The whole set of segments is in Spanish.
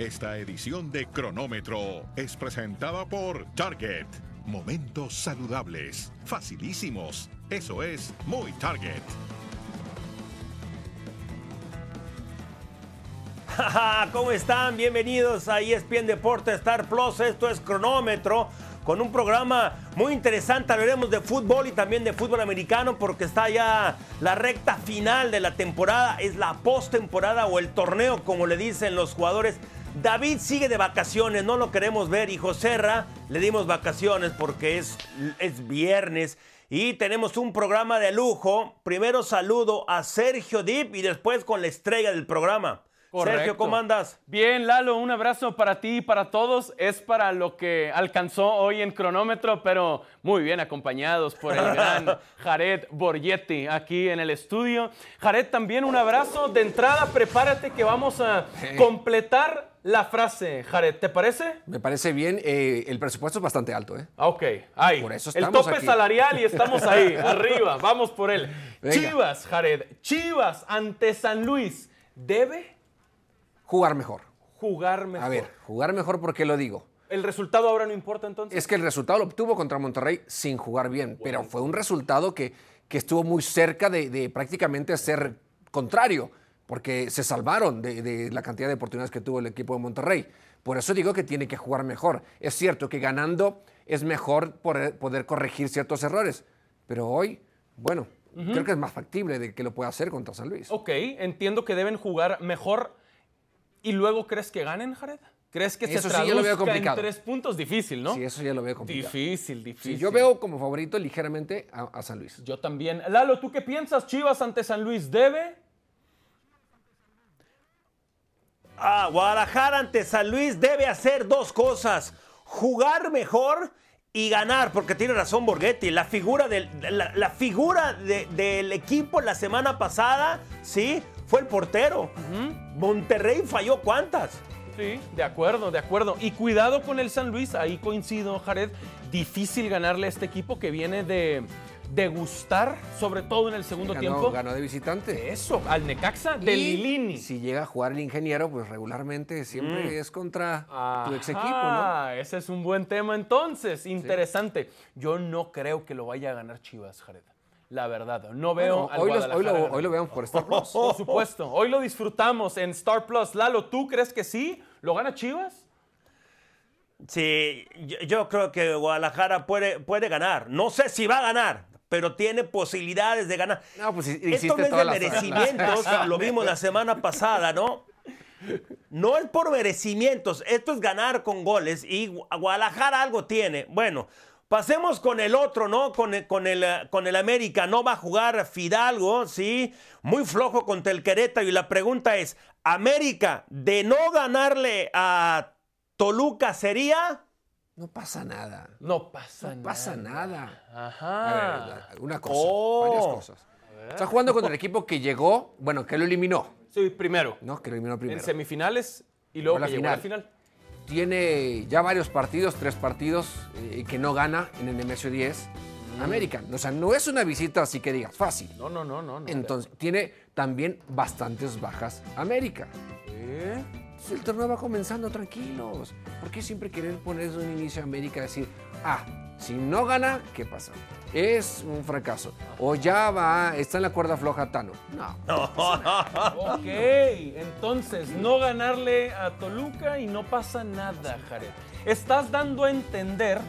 Esta edición de Cronómetro es presentada por Target. Momentos saludables, facilísimos. Eso es muy Target. ¿Cómo están? Bienvenidos a ESPN Deporte Star Plus. Esto es Cronómetro con un programa muy interesante. Hablaremos de fútbol y también de fútbol americano porque está ya la recta final de la temporada. Es la postemporada o el torneo, como le dicen los jugadores. David sigue de vacaciones, no lo queremos ver. Y Joserra le dimos vacaciones porque es, es viernes. Y tenemos un programa de lujo. Primero saludo a Sergio Dip y después con la estrella del programa. Sergio, ¿cómo andas? Bien, Lalo, un abrazo para ti y para todos. Es para lo que alcanzó hoy en cronómetro, pero muy bien acompañados por el gran Jared Borgetti aquí en el estudio. Jared, también un abrazo. De entrada, prepárate que vamos a completar la frase, Jared, ¿te parece? Me parece bien. Eh, el presupuesto es bastante alto, ¿eh? Ah, ok, ahí. Por eso el estamos tope aquí. salarial y estamos ahí, arriba. Vamos por él. Venga. Chivas, Jared. Chivas ante San Luis. ¿Debe Jugar mejor. jugar mejor? A ver, jugar mejor, ¿por qué lo digo? ¿El resultado ahora no importa entonces? Es que el resultado lo obtuvo contra Monterrey sin jugar bien, pero fue un resultado que, que estuvo muy cerca de, de prácticamente ser contrario, porque se salvaron de, de la cantidad de oportunidades que tuvo el equipo de Monterrey. Por eso digo que tiene que jugar mejor. Es cierto que ganando es mejor poder, poder corregir ciertos errores, pero hoy, bueno, creo que es más factible de que lo pueda hacer contra San Luis. Ok, entiendo que deben jugar mejor. ¿Y luego crees que ganen, Jared? ¿Crees que Eso se sí, lo veo traduzca en complicado. tres puntos? Difícil, ¿no? Sí, eso ya lo veo complicado. difícil, difícil. Sí, yo veo como favorito ligeramente a, a San Luis. Yo también. Lalo, ¿tú qué piensas? Chivas ante San Luis, ¿debe? Ah, Guadalajara ante San Luis debe hacer dos cosas: jugar mejor y ganar, porque tiene razón Borghetti. La figura del, la, la figura de- del equipo la semana pasada, sí, fue el portero. Monterrey falló cuántas. Sí, de acuerdo, de acuerdo. Y cuidado con el San Luis, ahí coincido, Jared. Difícil ganarle a este equipo que viene de, de gustar, sobre todo en el segundo Ganó, tiempo. ganó de visitante. Eso, al Necaxa de Y Lilini. Si llega a jugar el ingeniero, pues regularmente siempre es contra tu ex equipo, ¿no? Ah, ese es un buen tema entonces, interesante. Yo no creo que lo vaya a ganar Chivas, Jared. La verdad, no veo Bueno, al hoy, los- hoy lo, hoy lo veamos por Star Plus. Por supuesto, hoy lo disfrutamos en Star Plus. Lalo, ¿tú crees que sí? ¿Lo gana Chivas? Sí, yo, yo creo que Guadalajara puede, puede ganar. No sé si va a ganar, pero tiene posibilidades de ganar. No, pues Esto no es de las- merecimientos, lo vimos la semana pasada, ¿no? No es por merecimientos, esto es ganar con goles y Gu- Guadalajara algo tiene. Bueno, pasemos con el otro, ¿no? Con el, con el, con el América, no va a jugar Fidalgo, ¿sí? Muy flojo contra el Querétaro y la pregunta es, ¿América de no ganarle a Toluca sería? No pasa nada. No pasa No nada. pasa nada. Ajá. A ver, una cosa, Oh. varias cosas. Está jugando contra el equipo que llegó, bueno, que lo eliminó, Sí, primero. ¿no? Que lo eliminó En primero. semifinales y luego la que llegó a la final. Tiene ya varios partidos, tres partidos, eh, que no gana en el Nemesio 10. Mm. América. O sea, no es una visita así que digas fácil. No, no, no, no. no. Entonces, tiene también bastantes bajas América. El torneo va comenzando, tranquilos. ¿Por qué siempre querer poner desde un inicio a América y decir, ah, si no gana, ¿qué pasa? Es un fracaso. O ya va, está en la cuerda floja Tano. No. Ok, entonces no ganarle a Toluca y no pasa nada, Jared. Estás dando a entender.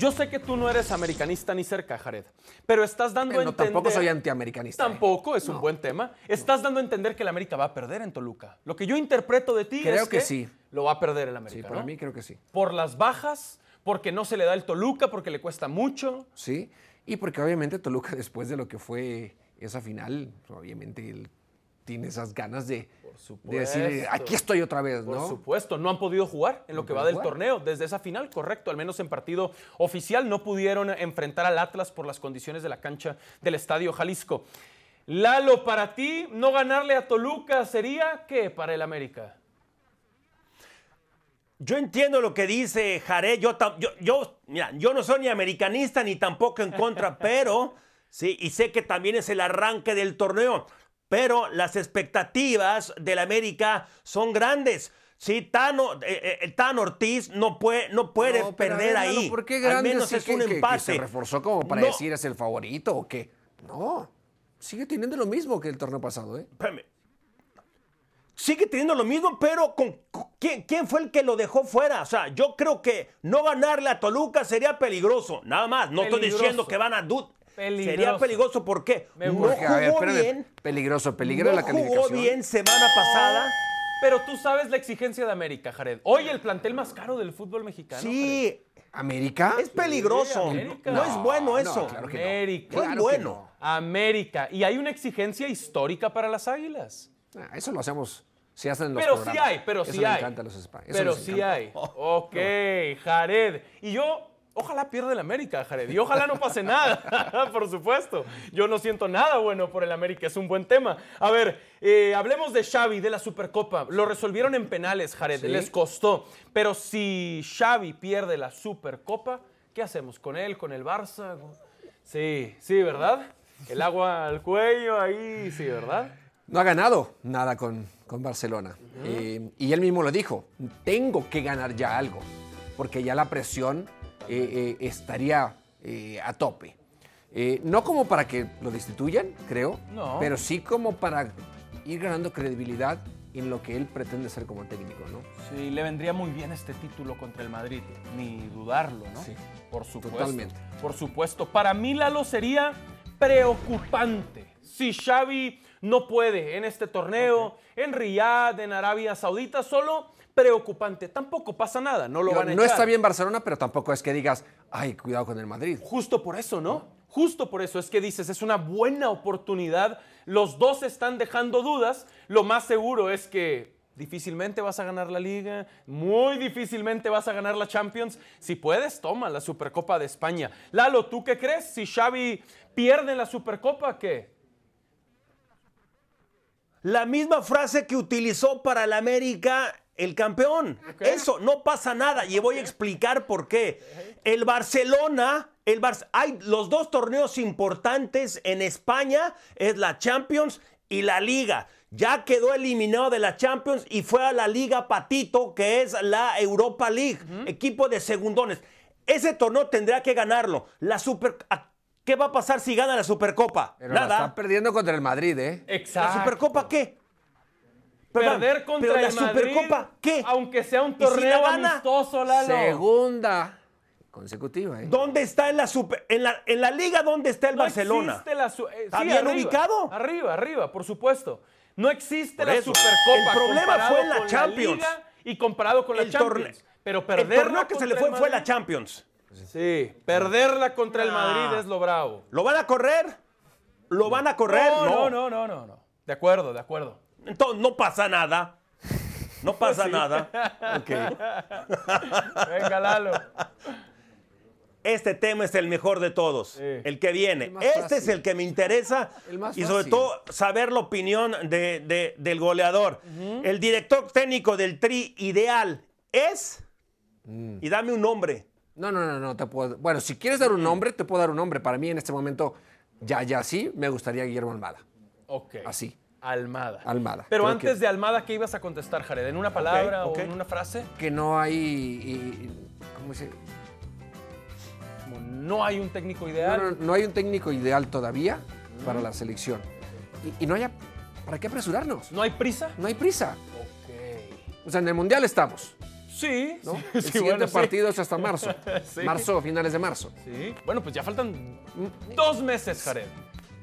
Yo sé que tú no eres americanista ni cerca, Jared, pero estás dando a entender. tampoco soy antiamericanista. ¿eh? Tampoco es un buen tema. Estás dando a entender que el América va a perder en Toluca. Lo que yo interpreto de ti Creo es que sí. lo va a perder el América. Sí, para ¿no? mí creo que sí. Por las bajas, porque no se le da el Toluca, porque le cuesta mucho. Sí. Y porque obviamente Toluca, después de lo que fue esa final, obviamente él tiene esas ganas de, de decir, supuesto. aquí estoy otra vez, Por ¿no? supuesto, no han podido jugar en lo No que va del jugar. torneo desde esa final, correcto, al menos en partido oficial no pudieron enfrentar al Atlas por las condiciones de la cancha del Estadio Jalisco. Lalo, para ti, no ganarle a Toluca sería qué para el América? Yo entiendo lo que dice Jared. Yo, yo, yo, mira, yo no soy ni americanista ni tampoco en contra, pero sí, y sé que también es el arranque del torneo. Pero las expectativas del América son grandes. Sí, Tano, eh, eh, Tano Ortiz no puede, no puede No, perder ver, ahí. ¿Por qué Al grande menos sí es que- un que- que empate. se reforzó como para No, decir es el favorito o qué? No. Sigue teniendo lo mismo que el torneo pasado, ¿eh? espérame. Sigue teniendo lo mismo, pero con, con- ¿quién, quién fue el que lo dejó fuera? O sea, yo creo que no ganarle a Toluca sería peligroso. Nada más. No estoy diciendo que van a... Peligroso. Sería peligroso. ¿Por qué? Me no a ver, jugó espérame, bien. Peligroso, peligra no la calificación. jugó bien semana pasada. Pero tú sabes la exigencia de América, Jared. Hoy el plantel más caro del fútbol mexicano. Sí, ¿América? es peligroso. América. no es bueno No, eso. claro que. América. No es Claro bueno. no. América. Y hay una exigencia histórica para las Águilas. Ah, eso lo hacemos. Si hacen los Pero sí hay, pero Eso sí hay. encanta los eso Pero sí hay. Ok, Jared. Y yo, ojalá pierda el América, Jared. Y ojalá no pase nada, por supuesto. Yo no siento nada bueno por el América, es un buen tema. A ver, eh, hablemos de Xavi, de la Supercopa. Lo resolvieron en penales, Jared. Sí. Les costó. Pero si Xavi pierde la Supercopa, ¿qué hacemos con él, con el Barça? Sí, sí, ¿verdad? El agua al cuello ahí, sí, ¿verdad? No ha ganado nada con, con Barcelona. Eh, y él mismo lo dijo, tengo que ganar ya algo, porque ya la presión eh, eh, estaría eh, a tope. No como para que lo destituyan, creo, No. pero sí como para ir ganando credibilidad en lo que él pretende ser como técnico, ¿no? Sí, le vendría muy bien este título contra el Madrid, ni dudarlo, ¿no? Sí, por supuesto. totalmente. Por supuesto. Para mí, Lalo, sería preocupante si Xavi no puede en este torneo, en Riyadh, en Arabia Saudita, solo preocupante. Tampoco pasa nada, no lo van a no echar. está bien Barcelona, pero tampoco es que digas, ay, cuidado con el Madrid. Justo por eso, ¿no? Justo por eso es que dices, es una buena oportunidad. Los dos están dejando dudas. Lo más seguro es que difícilmente vas a ganar la liga, muy difícilmente vas a ganar la Champions. Si puedes, toma la Supercopa de España. Lalo, ¿tú qué crees? Si Xavi pierde la Supercopa, ¿qué? La misma frase que utilizó para el América el campeón. Eso, no pasa nada. Y voy a explicar por qué. El Barcelona, el Bar- hay los dos torneos importantes en España, es la Champions y la Liga. Ya quedó eliminado de la Champions y fue a la Liga Patito, que es la Europa League, equipo de segundones. Ese torneo tendría que ganarlo. La Super... ¿a- ¿Qué va a pasar si gana la Supercopa? Pero la Nada. está perdiendo contra el Madrid, ¿eh? Exacto. ¿La Supercopa qué? Perdón, Perder contra pero la el Madrid, Supercopa, ¿qué? Aunque sea un ¿Y si la torneo gana? amistoso, Lalo. Segunda consecutiva, ¿eh? ¿Dónde está en la super, en la, en la liga dónde está el No Barcelona? existe la eh, ¿Está sí, bien arriba, ubicado? Arriba, arriba, por supuesto. No existe Por la eso. Supercopa. El problema fue en la con Champions. Liga y comparado con la El Champions. torneo, Pero el perderla torneo que se le fue el fue la Champions. Sí, perderla contra el Ah. Madrid es lo bravo. ¿Lo van a correr? ¿Lo van a correr? No, no, no, no, no. De acuerdo, de acuerdo. Entonces no pasa nada. No pasa nada. Venga, Lalo. Este tema es el mejor de todos, el que viene. El Este fácil. es el que me interesa El más y sobre fácil. todo saber la opinión de- de- del goleador. El director técnico del Tri ideal es, Mm. y dame un nombre, No, no, no, no te puedo. Bueno, si quieres dar un nombre, te puedo dar un nombre. Para mí en este momento, ya, ya sí, me gustaría Guillermo Almada. Ok. Así. Almada. Almada. Pero Creo antes que- de Almada, ¿qué ibas a contestar, Jared? ¿En una palabra o en una frase? Que no hay. y- ¿Cómo se.? Como no hay un técnico No, ideal. no, no hay un técnico ideal todavía para la selección. Y, y no haya. ¿Para qué apresurarnos? ¿No hay prisa? No hay prisa. Ok. O sea, en el mundial estamos. Sí, ¿no? sí, el sí, siguiente bueno, sí. partido es hasta marzo. Marzo, finales de marzo. Sí. Bueno, pues ya faltan dos meses, Jared.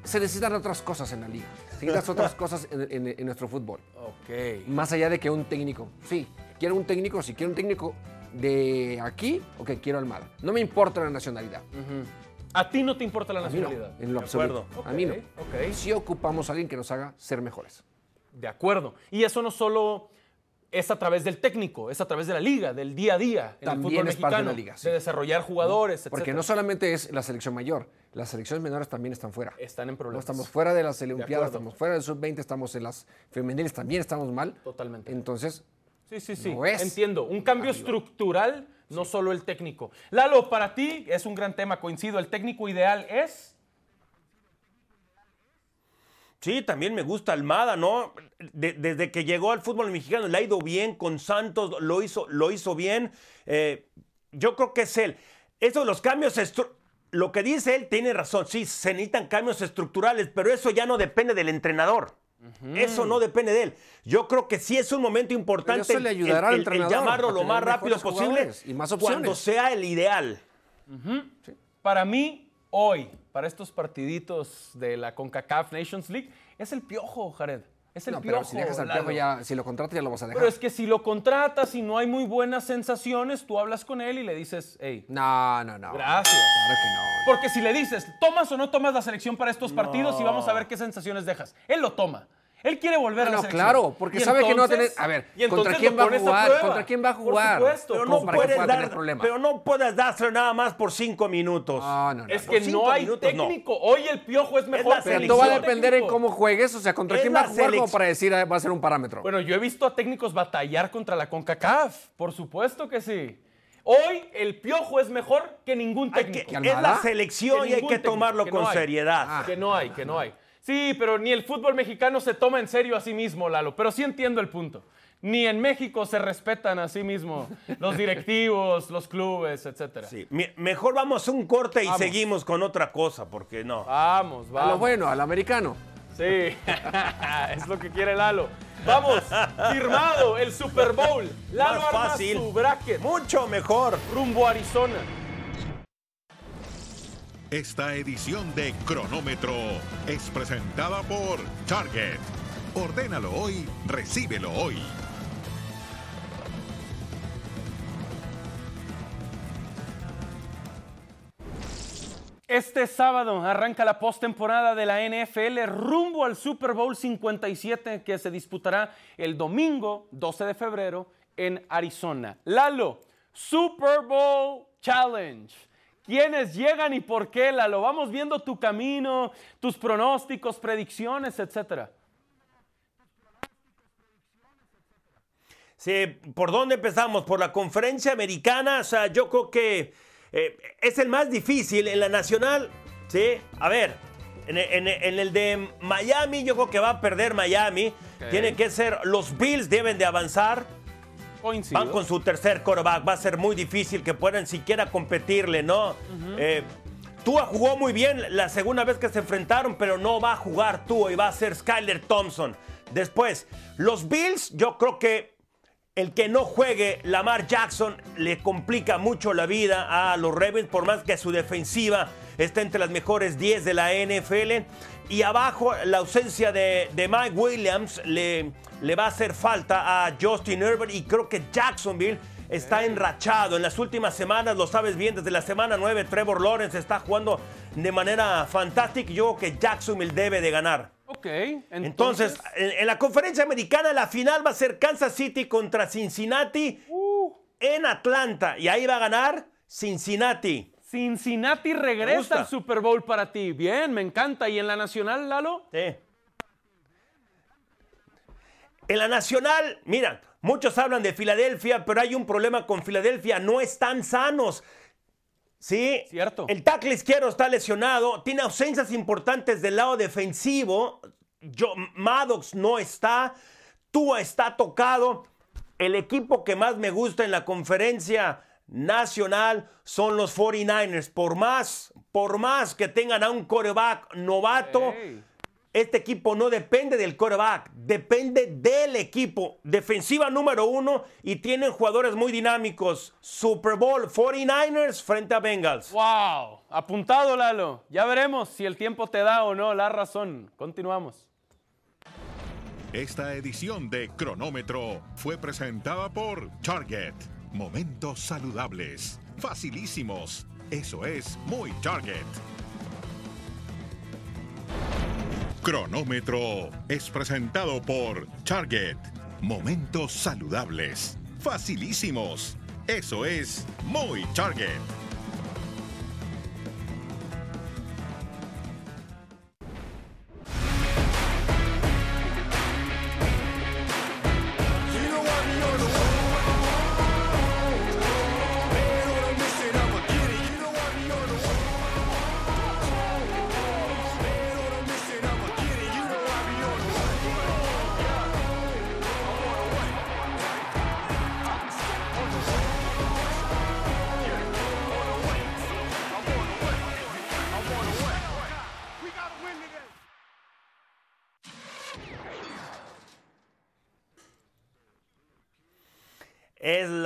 Se necesitan otras cosas en la liga. Se necesitan otras cosas en, en- en nuestro fútbol. Ok. Más allá de que un técnico. Sí, quiero un técnico, si quiero un técnico de aquí o que quiero Almada. No me importa la nacionalidad. ¿A ti no te importa la no, nacionalidad? en lo absoluto. acuerdo. A mí no. Ok, ok. Sí ocupamos a alguien que nos haga ser mejores. De acuerdo. Y eso no solo es a través del técnico, es a través de la liga, del día a día en También el fútbol es parte de mexicano, la liga, sí. de desarrollar jugadores, etc. Porque no solamente es la selección mayor, las selecciones menores también están fuera. Están en No problemas. estamos fuera de las. Olimpiadas, estamos fuera del sub-20, estamos en las femeniles, también estamos mal. Totalmente. Entonces, Sí, sí, sí. No es. Entiendo. Un cambio estructural, no solo el técnico. Lalo, para ti es un gran tema, coincido. El técnico ideal es. Sí, también me gusta Almada, ¿no? De- desde que llegó al fútbol mexicano le ha ido bien con Santos, lo hizo, lo hizo bien. Eh, yo creo que es él. Eso de los cambios, lo que dice él tiene razón. Sí, se necesitan cambios estructurales, pero eso ya no depende del entrenador. Eso no depende de él. Yo creo que sí es un momento importante eso le ayudará al el- el- el entrenador llamarlo lo más rápido posible y más opciones. cuando sea el ideal. Para mí, hoy, para estos partiditos de la CONCACAF Nations League, es el piojo, Jared. Es el No, piojo. pero si dejas al piojo ya, si lo contratas ya lo vas a dejar. Pero es que si lo contratas y no hay muy buenas sensaciones, tú hablas con él y le dices, hey, No, no, no. Gracias. Claro que no. Porque si le dices, ¿tomas o no tomas la selección para estos partidos? Y vamos a ver qué sensaciones dejas. Él lo toma. Él quiere volver Ah, a la no, selección. claro, porque sabe que no va a entonces- tener- a ver, y ¿contra entonces quién va a jugar? ¿Contra quién va a Por jugar? supuesto. Pero no, puedes dar, pero no puedes dárselo nada más por cinco minutos. No, no, no. Es por que no hay minutos, técnico. Hoy el piojo es mejor. la que Pero todo va a depender en técnico. cómo juegues, o sea, contra Es quién va a la jugar como para decir ah, va a ser un parámetro. Bueno, yo he visto a técnicos batallar contra la CONCACAF. Por supuesto que sí. Hoy el piojo es mejor que ningún técnico. ¿Que es la selección y hay que técnico, tomarlo que con no seriedad. Ah. Que no hay, que no hay. Sí, pero ni el fútbol mexicano se toma en serio a sí mismo, Lalo. Pero sí entiendo el punto. Ni en México se respetan a sí mismo los directivos, los clubes, etcétera. Sí, me- mejor vamos a un corte y Vamos. seguimos con otra cosa, porque no. Vamos, a vamos. lo bueno, al americano. Sí, es lo que quiere Lalo. Vamos, firmado el Super Bowl. Lalo Más arma fácil. su bracket Mucho mejor. rumbo a Arizona. Esta edición de Cronómetro es presentada por Target. Ordénalo hoy, recíbelo hoy. Este sábado arranca la postemporada de la NFL rumbo al Super Bowl 57 que se disputará el domingo 12 de febrero en Arizona. Lalo, Super Bowl Challenge. ¿Quiénes llegan y por qué, Lalo? Vamos viendo tu camino, tus pronósticos, predicciones, etcétera. Sí, ¿por dónde empezamos? Por la conferencia americana. O sea, yo creo que eh, es el más difícil en la nacional. Sí, a ver, en, el- en el- en el de Miami, yo creo que va a perder Miami. Ok. Tiene que ser, los Bills deben de avanzar. Coincido. Van con su tercer quarterback. Va a ser muy difícil que puedan siquiera competirle, ¿no? Eh, Tua jugó muy bien la segunda vez que se enfrentaron, pero no va a jugar Tua y va a ser Skyler Thompson. Después, los Bills, yo creo que el que no juegue Lamar Jackson le complica mucho la vida a los Ravens, por más que su defensiva está entre las mejores 10 de la NFL. Y abajo, la ausencia de, de Mike Williams le, le va a hacer falta a Justin Herbert. Y creo que Jacksonville está enrachado. En las últimas semanas, lo sabes bien, desde la semana 9, Trevor Lawrence está jugando de manera fantástica. Yo creo que Jacksonville debe de ganar. Ok, Entonces, entonces, en, en la conferencia americana, la final va a ser Kansas City contra Cincinnati Uh. en Atlanta. Y ahí va a ganar Cincinnati. Cincinnati regresa al Super Bowl para ti. Bien, me encanta. ¿Y en la nacional, Lalo? Sí. En la nacional, mira, muchos hablan de Filadelfia, pero hay un problema con Filadelfia. No están sanos. Sí, Cierto. El tackle izquierdo está lesionado, tiene ausencias importantes del lado defensivo. Yo, Maddox no está, Tua está tocado. El equipo que más me gusta en la conferencia nacional son los 49ers. Por más, por más que tengan a un coreback novato. Este equipo no depende del quarterback, depende del equipo. Defensiva número uno y tienen jugadores muy dinámicos. Super Bowl 49ers frente a Bengals. ¡Wow! Apuntado, Lalo. Ya veremos si el tiempo te da o no la razón. Continuamos. Esta edición de Cronómetro fue presentada por Target. Momentos saludables, facilísimos. Eso es muy Target. Cronómetro es presentado por Target. Momentos saludables, facilísimos. Eso es muy Target.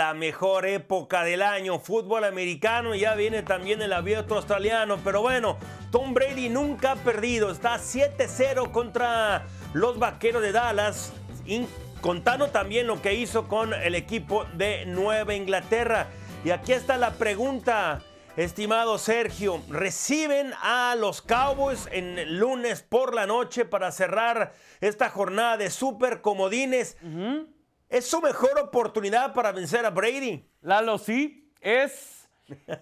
La mejor época del año. Fútbol americano, ya viene también el abierto australiano. Pero bueno, Tom Brady nunca ha perdido. Está 7-0 contra los vaqueros de Dallas. contando también lo que hizo con el equipo de Nueva Inglaterra. Y aquí está la pregunta. Estimado Sergio, reciben a los Cowboys en lunes por la noche para cerrar esta jornada de super comodines. ¿Es su mejor oportunidad para vencer a Brady? Lalo, sí. Es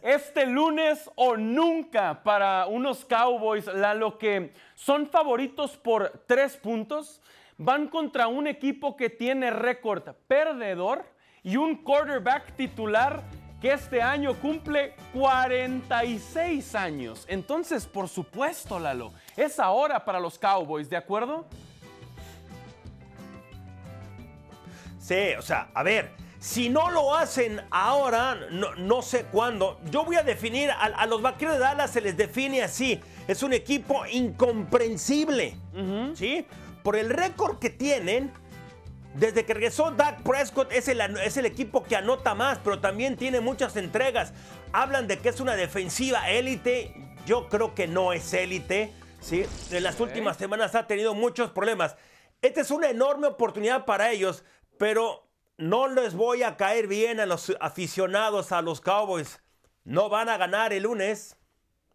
este lunes o nunca para unos Cowboys, Lalo, que son favoritos por tres puntos. Van contra un equipo que tiene récord perdedor y un quarterback titular que este año cumple 46 años. Entonces, por supuesto, Lalo, es ahora para los Cowboys, ¿de acuerdo? Sí, o sea, a ver, si no lo hacen ahora, no, sé cuándo. Yo voy a definir, a, los vaqueros de Dallas se les define así. Es un equipo incomprensible, ¿sí? Por el récord que tienen, desde que regresó Dak Prescott es el, es el, equipo que anota más, pero también tiene muchas entregas. Hablan de que es una defensiva élite. Yo creo que no es élite. ¿sí? En las últimas semanas ha tenido muchos problemas. Esta es una enorme oportunidad para ellos pero no les voy a caer bien a los aficionados a los Cowboys. No van a ganar el lunes.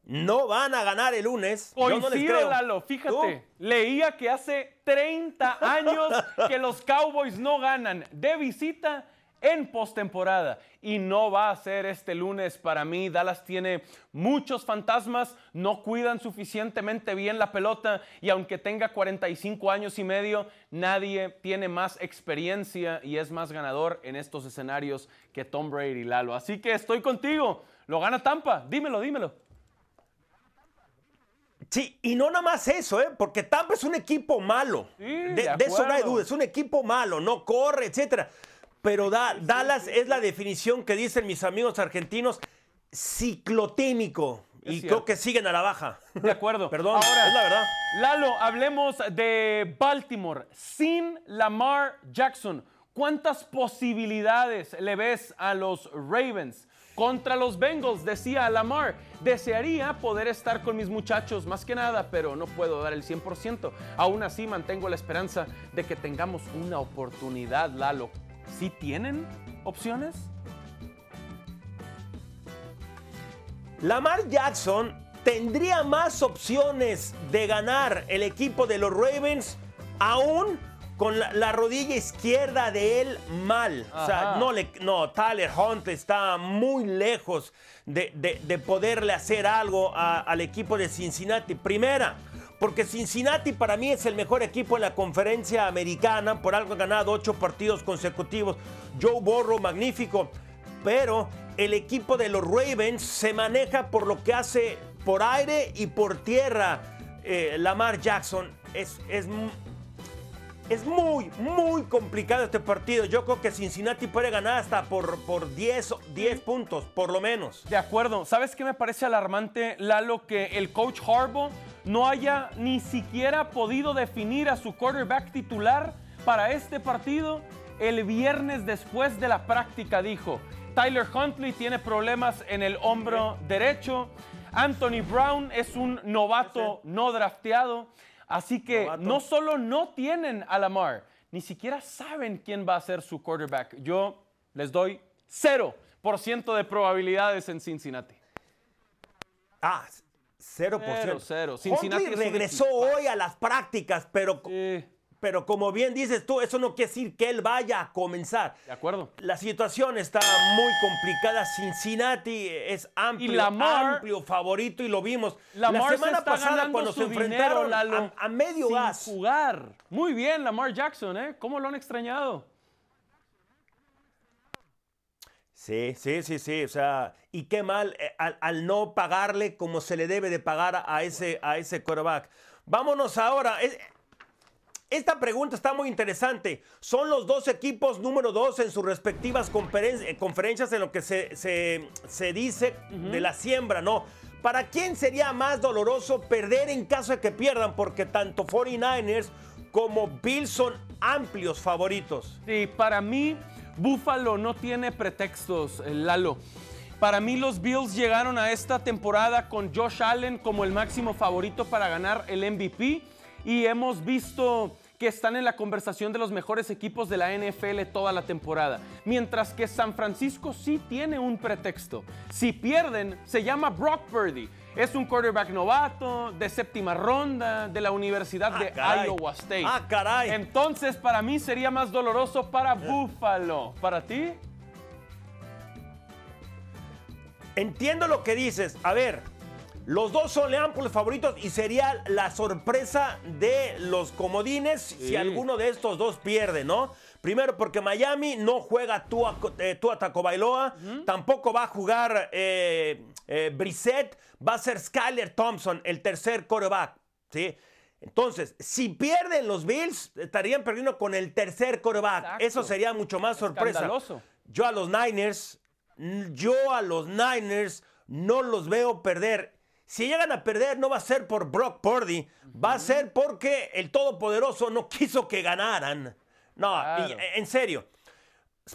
No van a ganar el lunes. Coincido, Lalo. Fíjate, leía que hace 30 años que los Cowboys no ganan de visita en postemporada. Y no va a ser este lunes para mí. Dallas tiene muchos fantasmas, no cuidan suficientemente bien la pelota y aunque tenga 45 años y medio, nadie tiene más experiencia y es más ganador en estos escenarios que Tom Brady, Lalo. Así que estoy contigo. Lo gana Tampa. Dímelo, dímelo. Sí, y no nada más eso, ¿eh? porque Tampa es un equipo malo. de, de, eso no hay duda, es un equipo malo, no corre, etcétera. Pero Dallas es la definición que dicen mis amigos argentinos, ciclotímico. y creo que siguen a la baja. De acuerdo. Perdón, Ahora, es la verdad. Lalo, hablemos de Baltimore. Sin Lamar Jackson, ¿cuántas posibilidades le ves a los Ravens? Contra los Bengals, decía Lamar, desearía poder estar con mis muchachos más que nada, pero no puedo dar el 100%. Aún así mantengo la esperanza de que tengamos una oportunidad, Lalo. ¿Sí tienen opciones? Lamar Jackson tendría más opciones de ganar el equipo de los Ravens aún con la, rodilla izquierda de él mal. O sea, no, le, no, Tyler Hunt está muy lejos de, poderle hacer algo al equipo de Cincinnati. Primera, porque Cincinnati para mí es el mejor equipo en la conferencia americana, por algo ha ganado ocho partidos consecutivos. Joe Borro, magnífico, pero el equipo de los Ravens se maneja por lo que hace por aire y por tierra. Eh, Lamar Jackson es, es, es, muy, muy complicado este partido. Yo creo que Cincinnati puede ganar hasta por, por 10, 10 puntos, por lo menos. De acuerdo. ¿Sabes qué me parece alarmante, Lalo? Que el coach Harbaugh no haya ni siquiera podido definir a su quarterback titular para este partido. El viernes después de la práctica dijo, Tyler Huntley tiene problemas en el hombro derecho, Anthony Brown es un novato no drafteado, así que no solo no tienen a Lamar, ni siquiera saben quién va a ser su quarterback. Yo les doy 0% de probabilidades en Cincinnati. Ah, 0%. Cero, cero. Cincinnati regresó hoy a las prácticas, pero, pero como bien dices tú, eso no quiere decir que él vaya a comenzar. De acuerdo. La situación está muy complicada. Cincinnati es amplio, amplio favorito y lo vimos. la semana pasada cuando se enfrentaron a, medio sin jugar. Muy bien, Lamar Jackson, ¿eh? ¿Cómo lo han extrañado? Sí, sí, sí, sí. O sea, y qué mal eh, al, no pagarle como se le debe de pagar a ese, a ese quarterback. Vámonos ahora. Esta pregunta está muy interesante. Son los dos equipos número dos en sus respectivas eh, conferencias en lo que se, se, dice de la siembra, ¿no? ¿Para quién sería más doloroso perder en caso de que pierdan? Porque tanto 49ers como Bills son amplios favoritos. Sí, para mí Buffalo no tiene pretextos, eh, Lalo. Para mí los Bills llegaron a esta temporada con Josh Allen como el máximo favorito para ganar el MVP y hemos visto que están en la conversación de los mejores equipos de la NFL toda la temporada. Mientras que San Francisco sí tiene un pretexto. Si pierden, se llama Brock Purdy. Es un quarterback novato, de séptima ronda, de la Universidad Ah, de caray. Iowa State. Ah, caray. Entonces, para mí sería más doloroso para Buffalo. ¿Para ti? Entiendo lo que dices. A ver, los dos son amplios favoritos y sería la sorpresa de los comodines si alguno de estos dos pierde, ¿no? Primero porque Miami no juega Tua, eh, Tua Tagovailoa, tampoco va a jugar eh, eh, Brissett, va a ser Skyler Thompson, el tercer quarterback, ¿sí? Entonces, si pierden los Bills, estarían perdiendo con el tercer quarterback. Exacto. Eso sería mucho más sorpresa. Yo a los Niners, yo a los Niners no los veo perder. Si llegan a perder, no va a ser por Brock Purdy, va a ser porque el Todopoderoso no quiso que ganaran. No, Claro. y, en serio.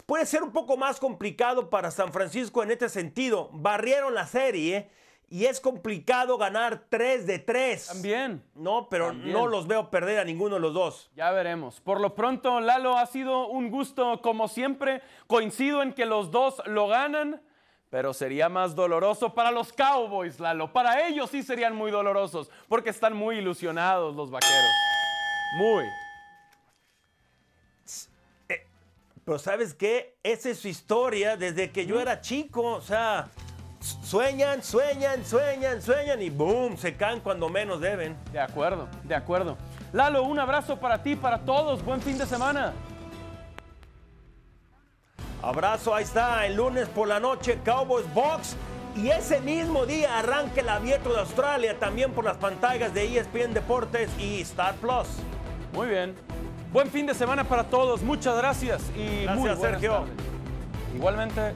Puede ser un poco más complicado para San Francisco en este sentido. Barrieron la serie y es complicado ganar 3 de 3. También. No, pero También. no los veo perder a ninguno de los dos. Ya veremos. Por lo pronto, Lalo, ha sido un gusto como siempre. Coincido en que los dos lo ganan, pero sería más doloroso para los Cowboys, Lalo. Para ellos sí serían muy dolorosos, porque están muy ilusionados los vaqueros. Muy. Pero ¿sabes qué? Esa es su historia desde que yo era chico. O sea, sueñan, sueñan, sueñan, sueñan y boom, se caen cuando menos deben. De acuerdo, de acuerdo. Lalo, un abrazo para ti, para todos. Buen fin de semana. Abrazo, ahí está, el lunes por la noche, Cowboys Box. Y ese mismo día arranca el abierto de Australia también por las pantallas de ESPN Deportes y Star Plus. Muy bien. Buen fin de semana para todos. Muchas gracias y muy Gracias, buenas Sergio. tardes. Igualmente.